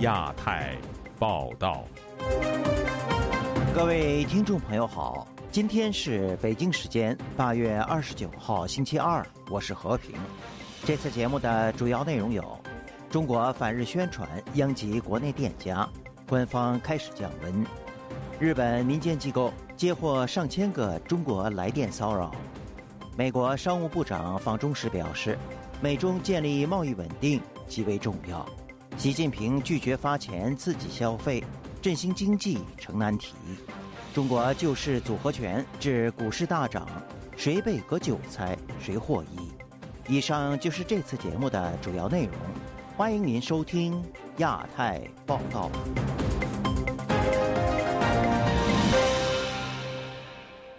亚太报道，各位听众朋友好，今天是北京时间八月二十九号星期二，我是和平。这次节目的主要内容有：中国反日宣传殃及国内店家，官方开始降温；日本民间机构接获上千个中国来电骚扰；美国商务部长访中时表示，美中建立贸易稳定极为重要。习近平拒绝发钱刺激消费，振兴经济成难题。中国救市组合拳致股市大涨，谁被割韭菜谁获益。以上就是这次节目的主要内容，欢迎您收听亚太报道。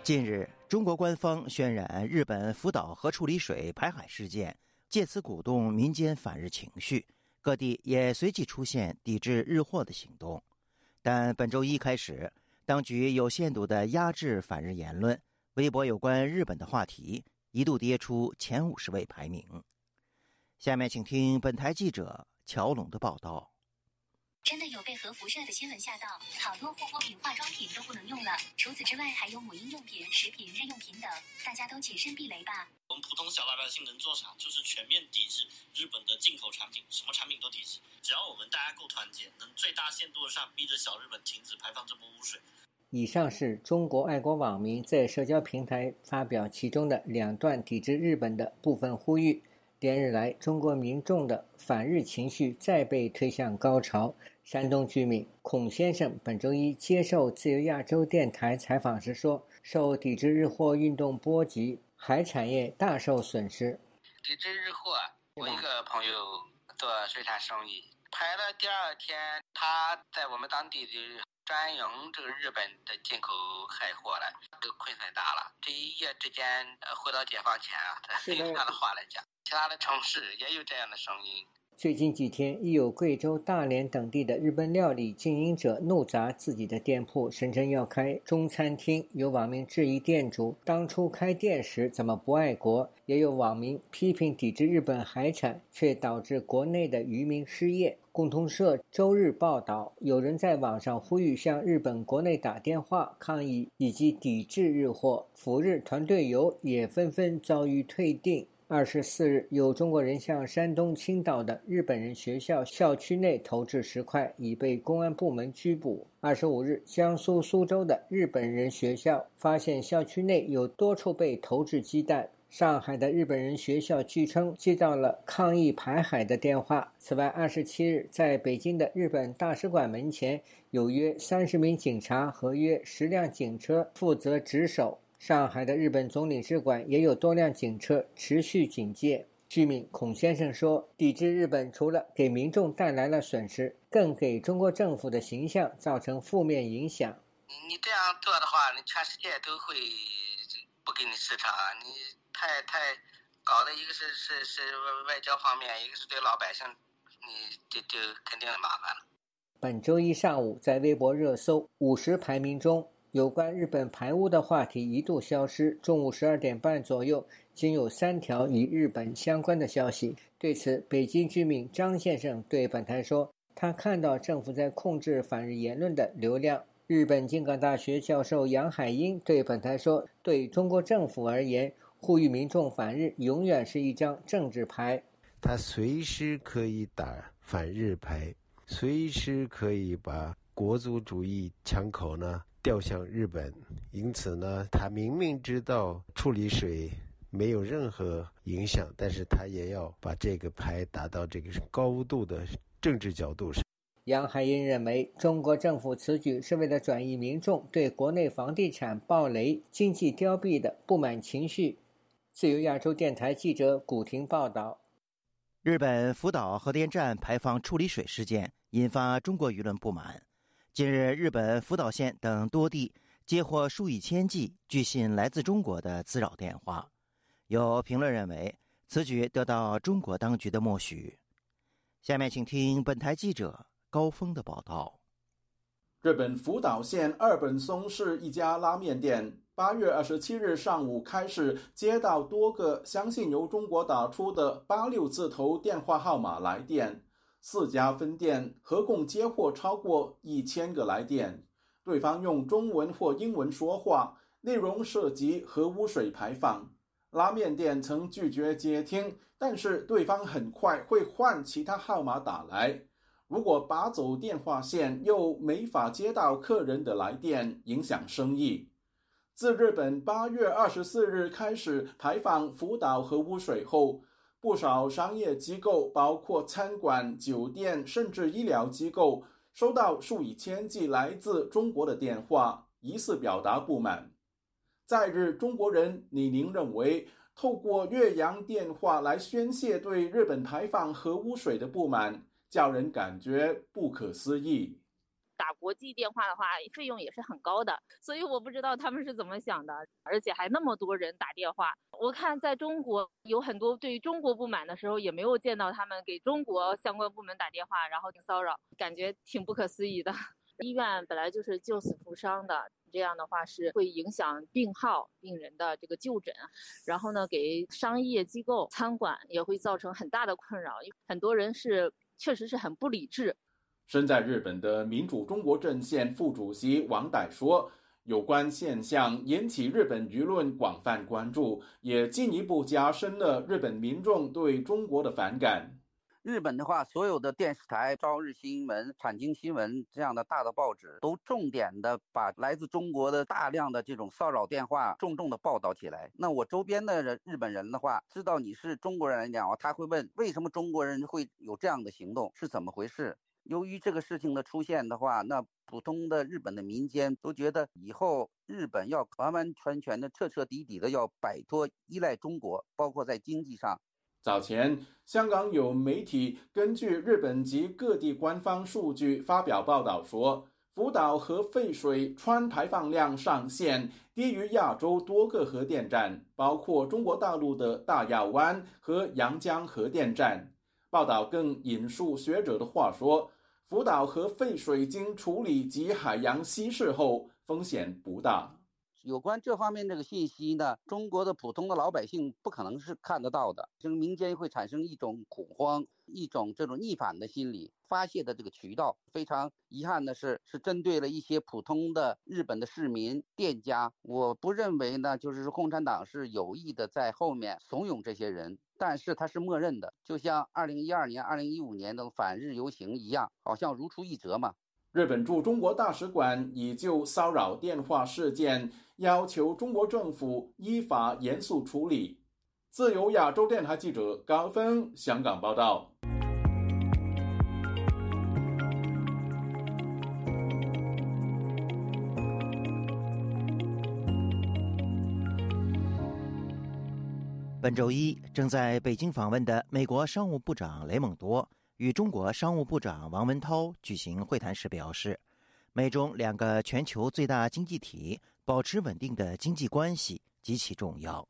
近日，中国官方渲染日本福岛核处理水排海事件，借此鼓动民间反日情绪。各地也随即出现抵制日货的行动，但本周一开始，当局有限度的压制反日言论，微博有关日本的话题一度跌出前五十位排名。下面请听本台记者乔龙的报道。真的有被核辐射的新闻吓到，好多护肤品、化妆品都不能用了。除此之外，还有母婴用品、食品、日用品等，大家都谨慎避雷吧。我们普通小老百姓能做啥？就是全面抵制日本的进口产品，什么产品都抵制。只要我们大家够团结，能最大限度上逼着小日本停止排放这波污水。以上是中国爱国网民在社交平台发表其中的两段抵制日本的部分呼吁。连日来，中国民众的反日情绪再被推向高潮。山东居民孔先生本周一接受自由亚洲电台采访时说：“受抵制日货运动波及，海产业大受损失。抵制日货，我一个朋友做水产生意，排了第二天，他在我们当地的专营这个日本的进口海货了，这个亏损大了。这一夜之间，回到解放前啊，用他的话来讲，其他的城市也有这样的声音。”最近几天，亦有贵州大连等地的日本料理经营者怒砸自己的店铺，声称要开中餐厅。有网民质疑店主当初开店时怎么不爱国？也有网民批评抵制日本海产，却导致国内的渔民失业。共同社周日报道，有人在网上呼吁向日本国内打电话抗议以及抵制日货，赴日团队游也纷纷遭遇退订。二十四日，有中国人向山东青岛的日本人学校校区内投掷石块，已被公安部门拘捕。二十五日，江苏苏州的日本人学校发现校区内有多处被投掷鸡蛋。上海的日本人学校据称接到了抗议排海的电话。此外，二十七日，在北京的日本大使馆门前，有约三十名警察和约十辆警车负责值守。上海的日本总领事馆也有多辆警车持续警戒。居民孔先生说：“抵制日本除了给民众带来了损失，更给中国政府的形象造成负面影响。你这样做的话，你全世界都会不给你市场。你太太搞的一个是是是外交方面，一个是对老百姓，你就就肯定麻烦了。”本周一上午，在微博热搜五十排名中。有关日本排污的话题一度消失。中午十二点半左右，仅有三条与日本相关的消息。对此，北京居民张先生对本台说：“他看到政府在控制反日言论的流量。”日本京港大学教授杨海英对本台说：“对中国政府而言，呼吁民众反日永远是一张政治牌。他随时可以打反日牌，随时可以把国族主义枪口呢。”调向日本，因此呢，他明明知道处理水没有任何影响，但是他也要把这个牌打到这个高度的政治角度上。杨海英认为，中国政府此举是为了转移民众对国内房地产暴雷、经济凋敝的不满情绪。自由亚洲电台记者古婷报道：日本福岛核电站排放处理水事件引发中国舆论不满。近日，日本福岛县等多地接获数以千计据信来自中国的滋扰电话。有评论认为，此举得到中国当局的默许。下面请听本台记者高峰的报道：日本福岛县二本松市一家拉面店，八月二十七日上午开始接到多个相信由中国打出的八六字头电话号码来电。四家分店合共接获超过一千个来电，对方用中文或英文说话，内容涉及核污水排放。拉面店曾拒绝接听，但是对方很快会换其他号码打来。如果拔走电话线，又没法接到客人的来电，影响生意。自日本八月二十四日开始排放福岛核污水后，不少商业机构，包括餐馆、酒店，甚至医疗机构，收到数以千计来自中国的电话，疑似表达不满。在日中国人李宁认为，透过越洋电话来宣泄对日本排放核污水的不满，叫人感觉不可思议。国际电话的话，费用也是很高的，所以我不知道他们是怎么想的，而且还那么多人打电话。我看在中国有很多对中国不满的时候，也没有见到他们给中国相关部门打电话，然后骚扰，感觉挺不可思议的。医院本来就是救死扶伤的，这样的话是会影响病号、病人的这个就诊，然后呢，给商业机构、餐馆也会造成很大的困扰，因为很多人是确实是很不理智。身在日本的民主中国阵线副主席王歹说：“有关现象引起日本舆论广泛关注，也进一步加深了日本民众对中国的反感。日本的话，所有的电视台、朝日新闻、产经新闻这样的大的报纸，都重点的把来自中国的大量的这种骚扰电话重重的报道起来。那我周边的人日本人的话，知道你是中国人来讲，他会问为什么中国人会有这样的行动，是怎么回事？”由于这个事情的出现的话，那普通的日本的民间都觉得以后日本要完完全全的、彻彻底底的要摆脱依赖中国，包括在经济上。早前，香港有媒体根据日本及各地官方数据发表报道说，福岛核废水川排放量上限低于亚洲多个核电站，包括中国大陆的大亚湾和阳江核电站。报道更引述学者的话说：“福岛核废水经处理及海洋稀释后，风险不大。”有关这方面这个信息呢，中国的普通的老百姓不可能是看得到的，就是民间会产生一种恐慌，一种这种逆反的心理，发泄的这个渠道。非常遗憾的是，是针对了一些普通的日本的市民、店家。我不认为呢，就是说共产党是有意的在后面怂恿这些人。但是它是默认的，就像二零一二年、二零一五年的反日游行一样，好像如出一辙嘛。日本驻中国大使馆已就骚扰电话事件要求中国政府依法严肃处理。自由亚洲电台记者高峰香港报道。本周一正在北京访问的美国商务部长雷蒙多与中国商务部长王文涛举行会谈时表示，美中两个全球最大经济体保持稳定的经济关系极其重要。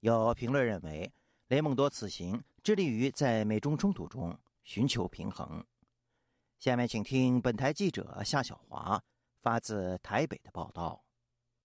有评论认为，雷蒙多此行致力于在美中冲突中寻求平衡。下面请听本台记者夏小华发自台北的报道。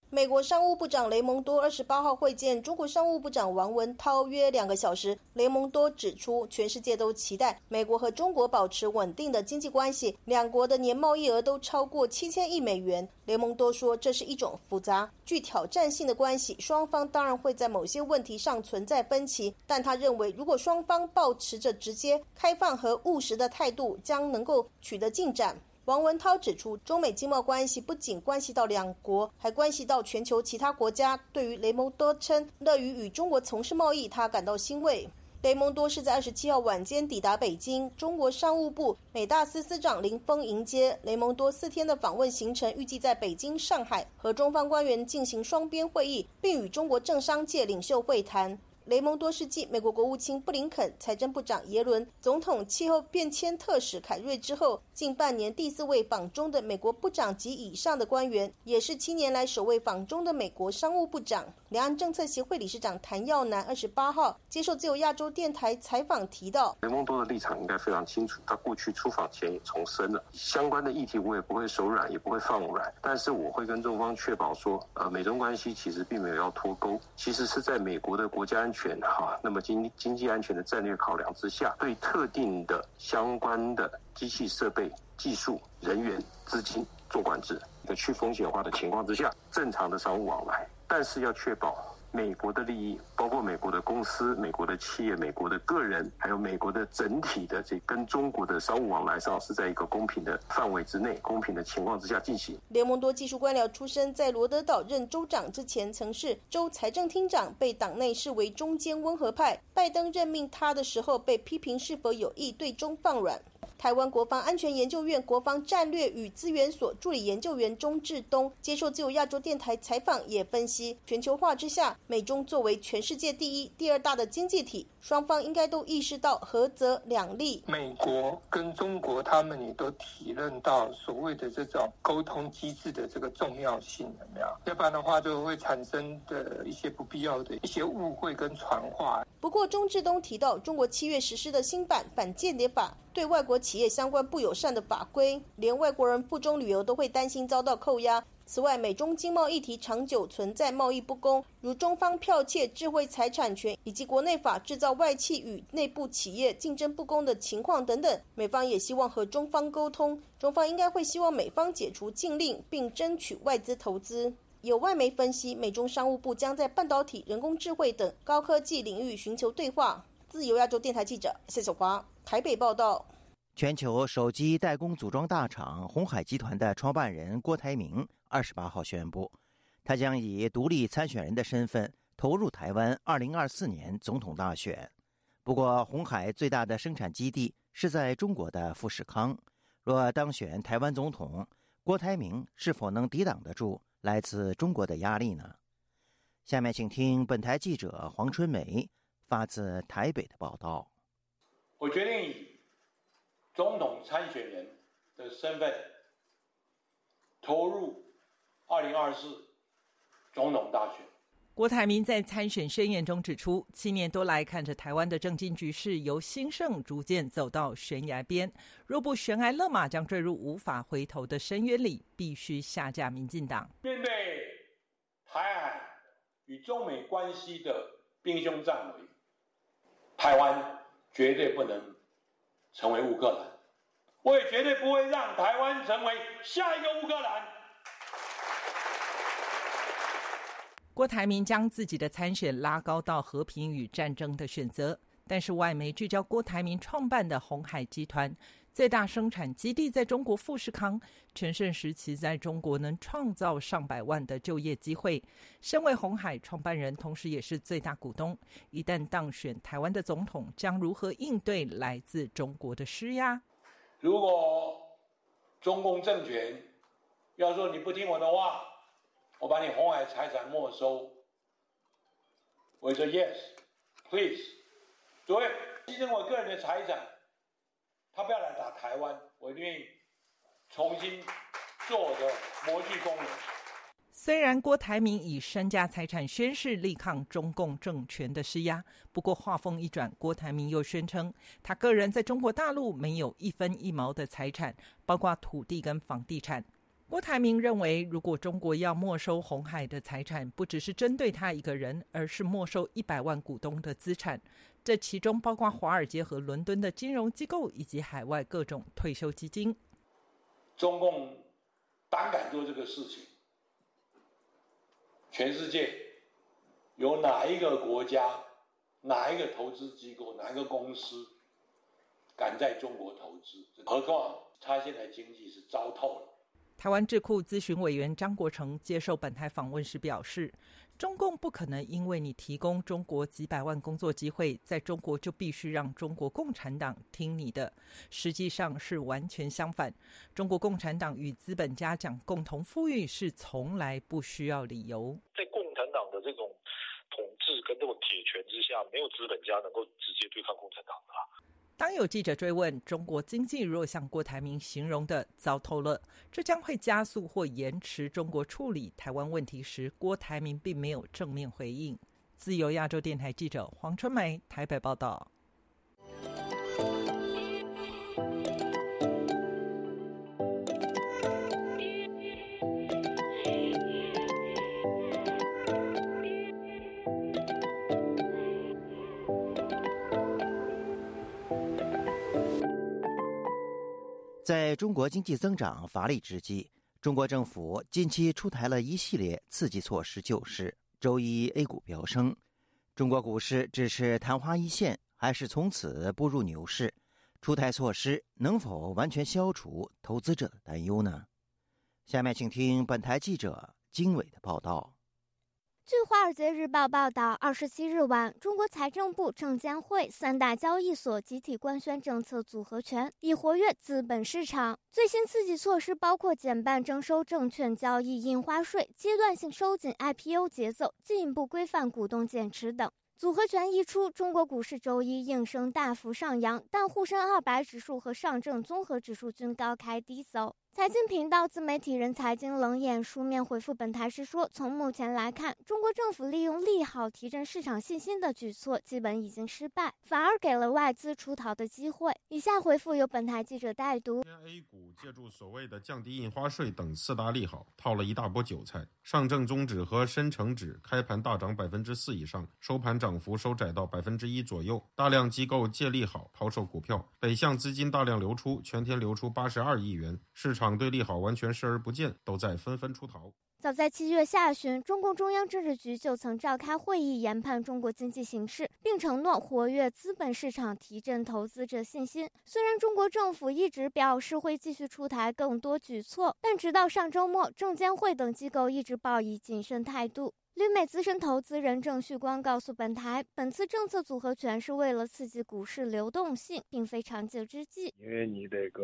美国商务部长雷蒙多二十八号会见中国商务部长王文涛约两个小时。雷蒙多指出，全世界都期待美国和中国保持稳定的经济关系，两国的年贸易额都超过七千亿美元。雷蒙多说，这是一种复杂、具挑战性的关系，双方当然会在某些问题上存在分歧，但他认为，如果双方保持着直接、开放和务实的态度，将能够取得进展。王文涛指出，中美经贸关系不仅关系到两国，还关系到全球其他国家。对于雷蒙多称乐于与中国从事贸易，他感到欣慰。雷蒙多是在二十七号晚间抵达北京，中国商务部美大司司长林峰迎接雷蒙多。四天的访问行程预计在北京、上海和中方官员进行双边会议，并与中国政商界领袖会谈。雷蒙多是继美国国务卿布林肯、财政部长耶伦、总统气候变迁特使凯瑞之后，近半年第四位访中的美国部长及以上的官员，也是七年来首位访中的美国商务部长。两岸政策协会理事长谭耀南二十八号接受自由亚洲电台采访提到，雷蒙多的立场应该非常清楚，他过去出访前也重申了相关的议题，我也不会手软，也不会放软，但是我会跟中方确保说，呃，美中关系其实并没有要脱钩，其实是在美国的国家安全。全哈，那么经经济安全的战略考量之下，对特定的相关的机器设备、技术人员、资金做管制，在去风险化的情况之下，正常的商务往来，但是要确保。美国的利益，包括美国的公司、美国的企业、美国的个人，还有美国的整体的这跟中国的商务往来上，是在一个公平的范围之内、公平的情况之下进行。联盟多技术官僚出身，在罗德岛任州长之前，曾是州财政厅长，被党内视为中间温和派。拜登任命他的时候，被批评是否有意对中放软。台湾国防安全研究院国防战略与资源所助理研究员钟志东接受自由亚洲电台采访，也分析全球化之下，美中作为全世界第一、第二大的经济体，双方应该都意识到合则两利。美国跟中国他们也都体认到所谓的这种沟通机制的这个重要性，有没有？要不然的话，就会产生的一些不必要的一些误会跟传话。不过，钟志东提到，中国七月实施的新版反间谍法。对外国企业相关不友善的法规，连外国人赴中旅游都会担心遭到扣押。此外，美中经贸议题长久存在贸易不公，如中方剽窃智慧财产权以及国内法制造外企与内部企业竞争不公的情况等等。美方也希望和中方沟通，中方应该会希望美方解除禁令，并争取外资投资。有外媒分析，美中商务部将在半导体、人工智慧等高科技领域寻求对话。自由亚洲电台记者谢小华。台北报道：全球手机代工组装大厂红海集团的创办人郭台铭二十八号宣布，他将以独立参选人的身份投入台湾二零二四年总统大选。不过，红海最大的生产基地是在中国的富士康。若当选台湾总统，郭台铭是否能抵挡得住来自中国的压力呢？下面请听本台记者黄春梅发自台北的报道。我决定以总统参选人的身份投入二零二四总统大选。郭台铭在参选宣言中指出，七年多来看着台湾的政经局势由兴盛逐渐走到悬崖边，若不悬崖勒马，将坠入无法回头的深渊里，必须下架民进党。面对台海与中美关系的兵凶战危，台湾。绝对不能成为乌克兰，我也绝对不会让台湾成为下一个乌克兰。郭台铭将自己的参选拉高到和平与战争的选择，但是外媒聚焦郭台铭创办的红海集团。最大生产基地在中国富士康，全盛时期在中国能创造上百万的就业机会。身为红海创办人，同时也是最大股东，一旦当选台湾的总统，将如何应对来自中国的施压？如果中共政权要说你不听我的话，我把你红海财产没收，我说 yes，please，诸位牺牲我个人的财产。他不要来打台湾，我愿意重新做我的模具工人。虽然郭台铭以身家财产宣誓力抗中共政权的施压，不过话锋一转，郭台铭又宣称他个人在中国大陆没有一分一毛的财产，包括土地跟房地产。郭台铭认为，如果中国要没收红海的财产，不只是针对他一个人，而是没收一百万股东的资产。这其中包括华尔街和伦敦的金融机构以及海外各种退休基金。中共胆敢做这个事情，全世界有哪一个国家、哪一个投资机构、哪一个公司敢在中国投资？何况他现在经济是糟透了。台湾智库咨询委员张国成接受本台访问时表示。中共不可能因为你提供中国几百万工作机会，在中国就必须让中国共产党听你的。实际上是完全相反。中国共产党与资本家讲共同富裕，是从来不需要理由。在共产党的这种统治跟这种铁拳之下，没有资本家能够直接对抗共产党的。当有记者追问中国经济若像郭台铭形容的糟透了，这将会加速或延迟中国处理台湾问题时，郭台铭并没有正面回应。自由亚洲电台记者黄春梅台北报道。在中国经济增长乏力之际，中国政府近期出台了一系列刺激措施救市。周一 A 股飙升，中国股市只是昙花一现，还是从此步入牛市？出台措施能否完全消除投资者的担忧呢？下面请听本台记者经纬的报道。据《华尔街日报》报道，二十七日晚，中国财政部、证监会三大交易所集体官宣政策组合拳，以活跃资本市场。最新刺激措施包括减半征收证券交易印花税、阶段性收紧 IPO 节奏、进一步规范股东减持等。组合拳一出，中国股市周一应声大幅上扬，但沪深二百指数和上证综合指数均高开低走。财经频道自媒体人财经冷眼书面回复本台时说：“从目前来看，中国政府利用利好提振市场信心的举措基本已经失败，反而给了外资出逃的机会。”以下回复由本台记者代读。A 股借助所谓的降低印花税等四大利好，套了一大波韭菜。上证综指和深成指开盘大涨百分之四以上，收盘涨幅收窄到百分之一左右。大量机构借利好抛售股票，北向资金大量流出，全天流出八十二亿元，市场。对利好完全视而不见，都在纷纷出逃。早在七月下旬，中共中央政治局就曾召开会议研判中国经济形势，并承诺活跃资本市场，提振投资者信心。虽然中国政府一直表示会继续出台更多举措，但直到上周末，证监会等机构一直抱以谨慎态度。旅美资深投资人郑旭光告诉本台，本次政策组合拳是为了刺激股市流动性，并非长久之计。因为你这个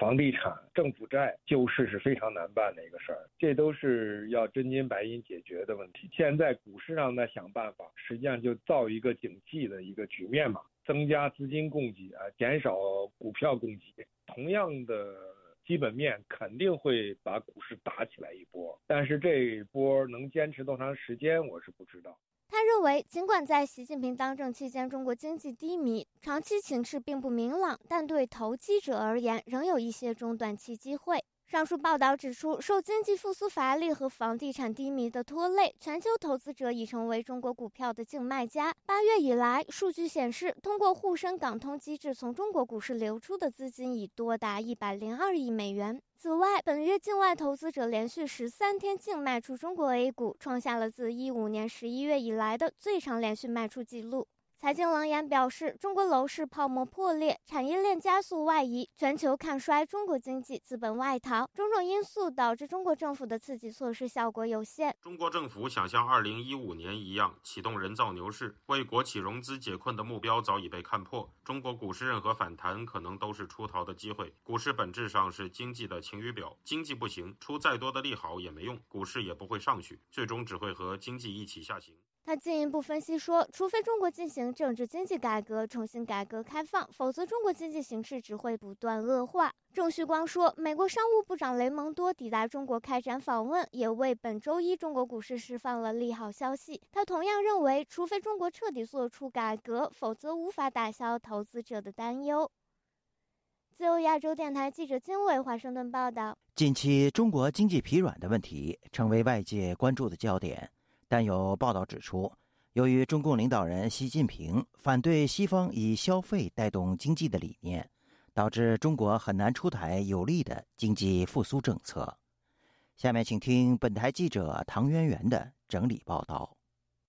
房地产、政府债救市是非常难办的一个事儿，这都是要真金白银解决的问题。现在股市上在想办法，实际上就造一个景气的一个局面嘛，增加资金供给啊，减少股票供给。同样的。基本面肯定会把股市打起来一波，但是这一波能坚持多长时间，我是不知道。他认为，尽管在习近平当政期间中国经济低迷，长期形势并不明朗，但对投机者而言，仍有一些中短期机会。上述报道指出，受经济复苏乏力和房地产低迷的拖累，全球投资者已成为中国股票的净卖家。八月以来，数据显示，通过沪深港通机制从中国股市流出的资金已多达一百零二亿美元。此外，本月境外投资者连续十三天净卖出中国 A 股，创下了自一五年十一月以来的最长连续卖出记录。财经冷眼表示，中国楼市泡沫破裂，产业链加速外移，全球看衰中国经济，资本外逃，种种因素导致中国政府的刺激措施效果有限。中国政府想像2015年一样启动人造牛市，为国企融资解困的目标早已被看破。中国股市任何反弹可能都是出逃的机会。股市本质上是经济的晴雨表，经济不行，出再多的利好也没用，股市也不会上去，最终只会和经济一起下行。他进一步分析说，除非中国进行政治经济改革，重新改革开放，否则中国经济形势只会不断恶化。郑旭光说，美国商务部长雷蒙多抵达中国开展访问，也为本周一中国股市释放了利好消息。他同样认为，除非中国彻底做出改革，否则无法打消投资者的担忧。自由亚洲电台记者金伟华盛顿报道：近期中国经济疲软的问题成为外界关注的焦点。但有报道指出，由于中共领导人习近平反对西方以消费带动经济的理念，导致中国很难出台有力的经济复苏政策。下面请听本台记者唐媛媛的整理报道。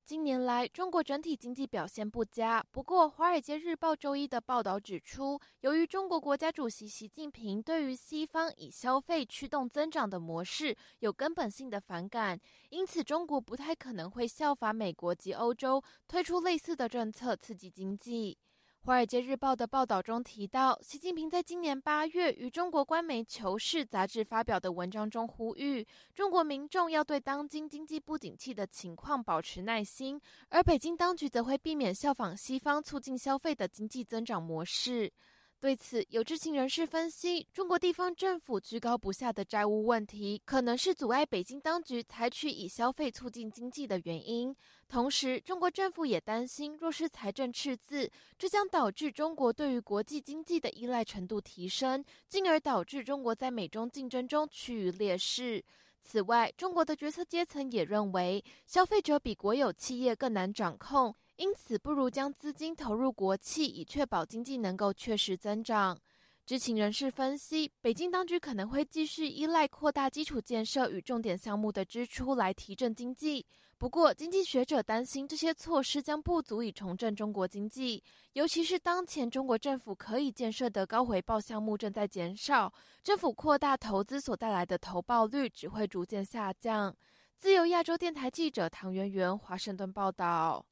近年来，中国整体经济表现不佳。不过，《华尔街日报》周一的报道指出，由于中国国家主席习近平对于西方以消费驱动增长的模式有根本性的反感，因此中国不太可能会效法美国及欧洲推出类似的政策刺激经济。《华尔街日报》的报道中提到，习近平在今年八月与中国官媒《求是》杂志发表的文章中呼吁，中国民众要对当今经济不景气的情况保持耐心，而北京当局则会避免效仿西方促进消费的经济增长模式。对此，有知情人士分析，中国地方政府居高不下的债务问题，可能是阻碍北京当局采取以消费促进经济的原因。同时，中国政府也担心，若是财政赤字，这将导致中国对于国际经济的依赖程度提升，进而导致中国在美中竞争中趋于劣势。此外，中国的决策阶层也认为，消费者比国有企业更难掌控。因此，不如将资金投入国企，以确保经济能够确实增长。知情人士分析，北京当局可能会继续依赖扩大基础建设与重点项目的支出来提振经济。不过，经济学者担心这些措施将不足以重振中国经济，尤其是当前中国政府可以建设的高回报项目正在减少，政府扩大投资所带来的投报率只会逐渐下降。自由亚洲电台记者唐媛媛华盛顿报道：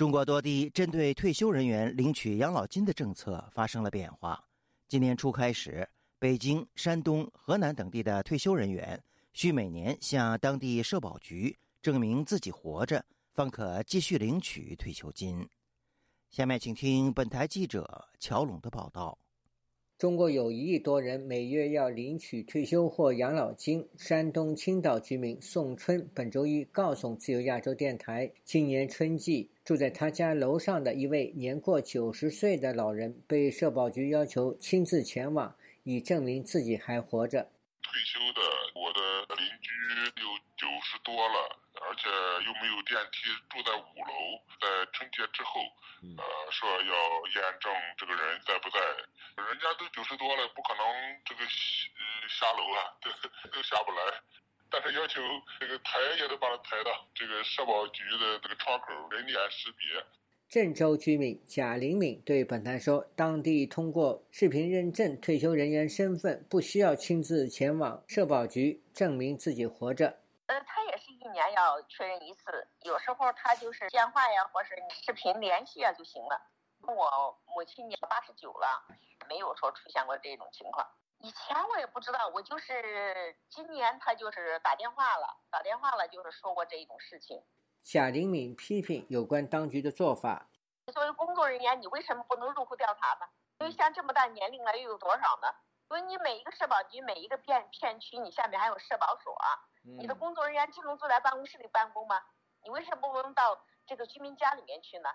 中国多地针对退休人员领取养老金的政策发生了变化。今年初开始，北京、山东、河南等地的退休人员需每年向当地社保局证明自己活着，方可继续领取退休金。下面请听本台记者乔龙的报道。中国有一亿多人每月要领取退休或养老金。山东青岛居民宋春本周一告诉自由亚洲电台，今年春季。住在他家楼上的一位年过九十岁的老人，被社保局要求亲自前往，以证明自己还活着。退休的，我的邻居有九十多了，而且又没有电梯，住在五楼。在春节之后，呃，说要验证这个人在不在。人家都九十多了，不可能这个呃下楼啊，都下不来。但是要求这个抬也得把他抬到这个社保局的这个窗口，人脸识别。郑州居民贾灵敏对本台说：“当地通过视频认证退休人员身份，不需要亲自前往社保局证明自己活着。呃，他也是一年要确认一次，有时候他就是电话呀，或是视频联系啊就行了。我母亲年八十九了，没有说出现过这种情况。”以前我也不知道，我就是今年他就是打电话了，打电话了就是说过这一种事情。贾玲敏批评有关当局的做法。作为工作人员，你为什么不能入户调查呢？因为像这么大年龄了，又有多少呢？因为你每一个社保局每一个片片区，你下面还有社保所，你的工作人员只能坐在办公室里办公吗？你为什么不能到这个居民家里面去呢？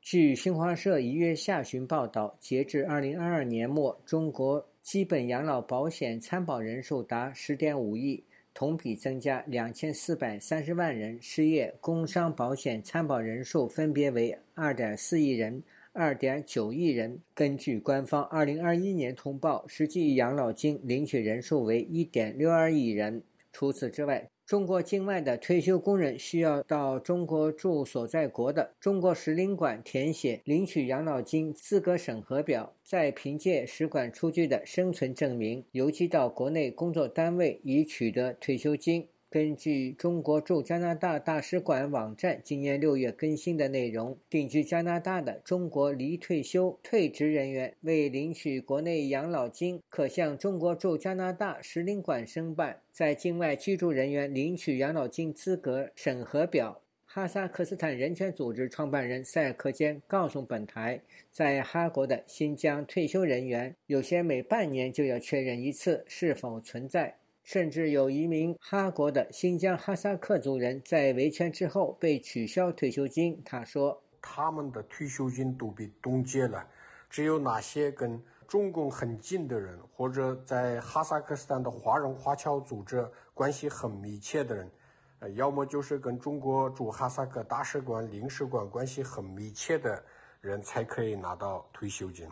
据新华社一月下旬报道，截至二零二二年末，中国。基本养老保险参保人数达十点五亿，同比增加两千四百三十万人。失业、工伤保险参保人数分别为二点四亿人、二点九亿人。根据官方二零二一年通报，实际养老金领取人数为一点六二亿人。除此之外，中国境外的退休工人需要到中国驻所在国的中国使领馆填写领取养老金资格审核表，再凭借使馆出具的生存证明邮寄到国内工作单位，以取得退休金。根据中国驻加拿大大使馆网站今年六月更新的内容，定居加拿大的中国离退休退职人员为领取国内养老金，可向中国驻加拿大使领馆申办在境外居住人员领取养老金资格审核表。哈萨克斯坦人权组织创办人塞尔克坚告诉本台，在哈国的新疆退休人员，有些每半年就要确认一次是否存在。甚至有一名哈国的新疆哈萨克族人在维权之后被取消退休金。他说：“他们的退休金都被冻结了，只有那些跟中共很近的人，或者在哈萨克斯坦的华人华侨组织关系很密切的人，呃，要么就是跟中国驻哈萨克大使馆、领事馆关系很密切的人，才可以拿到退休金。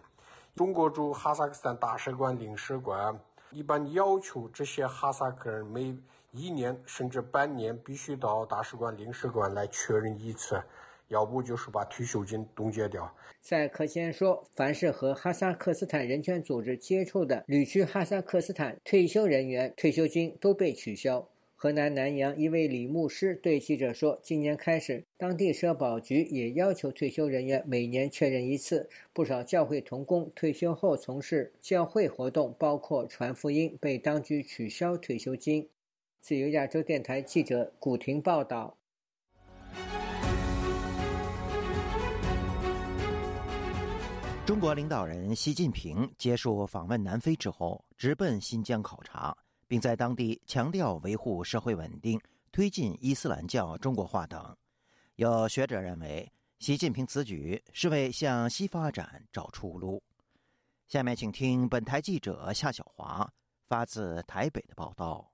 中国驻哈萨克斯坦大使馆、领事馆。”一般要求这些哈萨克人每一年甚至半年必须到大使馆、领事馆来确认一次，要不就是把退休金冻结掉。在克先说，凡是和哈萨克斯坦人权组织接触的旅居哈萨克斯坦退休人员，退休金都被取消。河南南阳一位李牧师对记者说：“今年开始，当地社保局也要求退休人员每年确认一次。不少教会童工退休后从事教会活动，包括传福音，被当局取消退休金。”自由亚洲电台记者古婷报道。中国领导人习近平结束访问南非之后，直奔新疆考察。并在当地强调维护社会稳定、推进伊斯兰教中国化等。有学者认为，习近平此举是为向西发展找出路。下面请听本台记者夏小华发自台北的报道。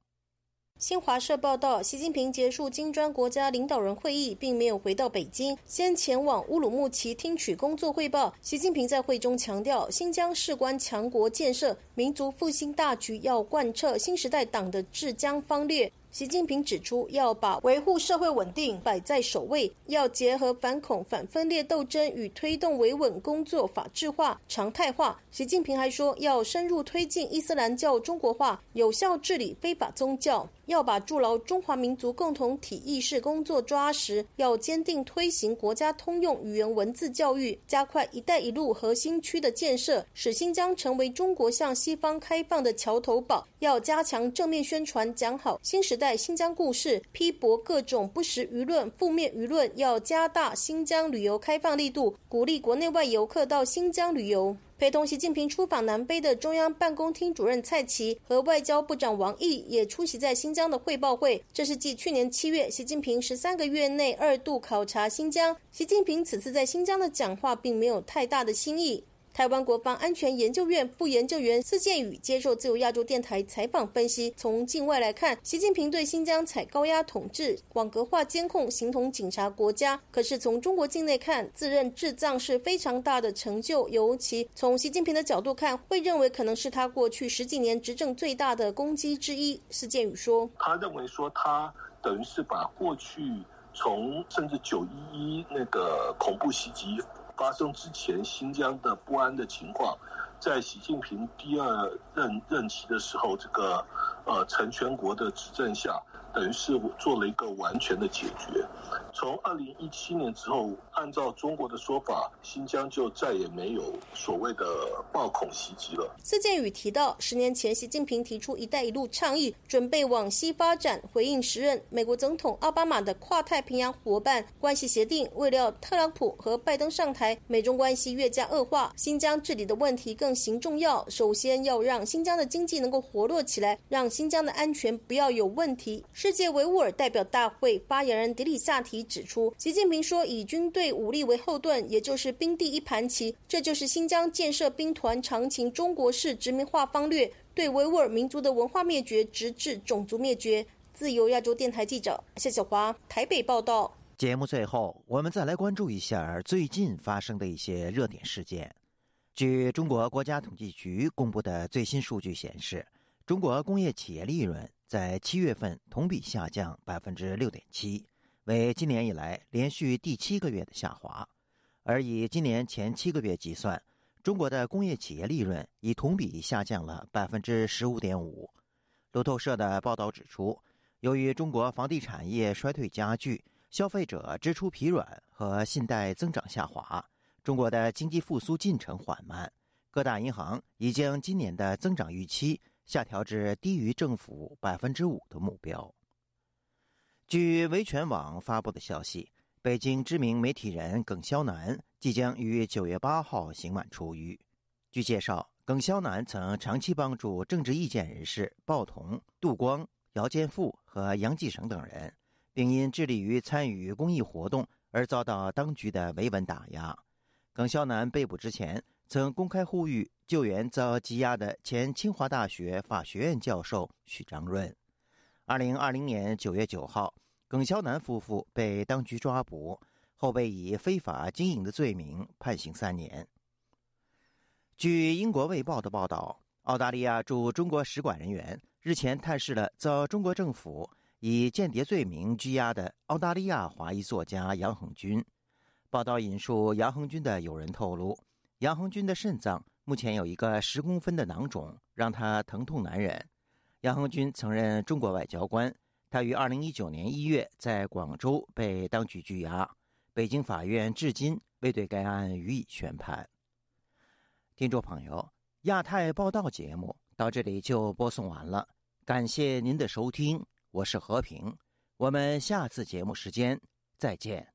新华社报道，习近平结束金砖国家领导人会议，并没有回到北京，先前往乌鲁木齐听取工作汇报。习近平在会中强调，新疆事关强国建设、民族复兴大局，要贯彻新时代党的治疆方略。习近平指出，要把维护社会稳定摆在首位，要结合反恐反分裂斗争与推动维稳工作法治化、常态化。习近平还说，要深入推进伊斯兰教中国化，有效治理非法宗教。要把筑牢中华民族共同体意识工作抓实，要坚定推行国家通用语言文字教育，加快“一带一路”核心区的建设，使新疆成为中国向西方开放的桥头堡。要加强正面宣传，讲好新时代新疆故事，批驳各种不实舆论、负面舆论。要加大新疆旅游开放力度，鼓励国内外游客到新疆旅游。陪同习近平出访南非的中央办公厅主任蔡奇和外交部长王毅也出席在新疆的汇报会。这是继去年七月习近平十三个月内二度考察新疆。习近平此次在新疆的讲话并没有太大的新意。台湾国防安全研究院副研究员司建宇接受自由亚洲电台采访分析，从境外来看，习近平对新疆采高压统治、网格化监控，形同警察国家；可是从中国境内看，自认治藏是非常大的成就，尤其从习近平的角度看，会认为可能是他过去十几年执政最大的攻击之一。司建宇说：“他认为说，他等于是把过去从甚至九一一那个恐怖袭击。”发生之前，新疆的不安的情况，在习近平第二任任期的时候，这个呃成全国的执政下。等于是做了一个完全的解决。从二零一七年之后，按照中国的说法，新疆就再也没有所谓的暴恐袭击了。司建宇提到，十年前习近平提出“一带一路”倡议，准备往西发展，回应时任美国总统奥巴马的跨太平洋伙伴关系协定。未料特朗普和拜登上台，美中关系越加恶化，新疆治理的问题更形重要。首先要让新疆的经济能够活络起来，让新疆的安全不要有问题。世界维吾尔代表大会发言人迪里萨提指出，习近平说，以军队武力为后盾，也就是兵第一盘棋，这就是新疆建设兵团长情中国式殖民化方略，对维吾尔民族的文化灭绝，直至种族灭绝。自由亚洲电台记者谢小华台北报道。节目最后，我们再来关注一下最近发生的一些热点事件。据中国国家统计局公布的最新数据显示，中国工业企业利润。在七月份同比下降百分之六点七，为今年以来连续第七个月的下滑。而以今年前七个月计算，中国的工业企业利润已同比下降了百分之十五点五。路透社的报道指出，由于中国房地产业衰退加剧，消费者支出疲软和信贷增长下滑，中国的经济复苏进程缓慢。各大银行已将今年的增长预期。下调至低于政府百分之五的目标。据维权网发布的消息，北京知名媒体人耿肖南即将于九月八号刑满出狱。据介绍，耿肖南曾长期帮助政治意见人士鲍彤、杜光、姚建富和杨继绳等人，并因致力于参与公益活动而遭到当局的维稳打压。耿肖南被捕之前。曾公开呼吁救援遭羁押的前清华大学法学院教授许章润。二零二零年九月九号，耿肖南夫妇被当局抓捕，后被以非法经营的罪名判刑三年。据英国《卫报》的报道，澳大利亚驻中国使馆人员日前探视了遭中国政府以间谍罪名拘押的澳大利亚华裔作家杨恒军。报道引述杨恒军的友人透露。杨恒军的肾脏目前有一个十公分的囊肿，让他疼痛难忍。杨恒军曾任中国外交官，他于二零一九年一月在广州被当局拘押，北京法院至今未对该案予以宣判。听众朋友，亚太报道节目到这里就播送完了，感谢您的收听，我是和平，我们下次节目时间再见。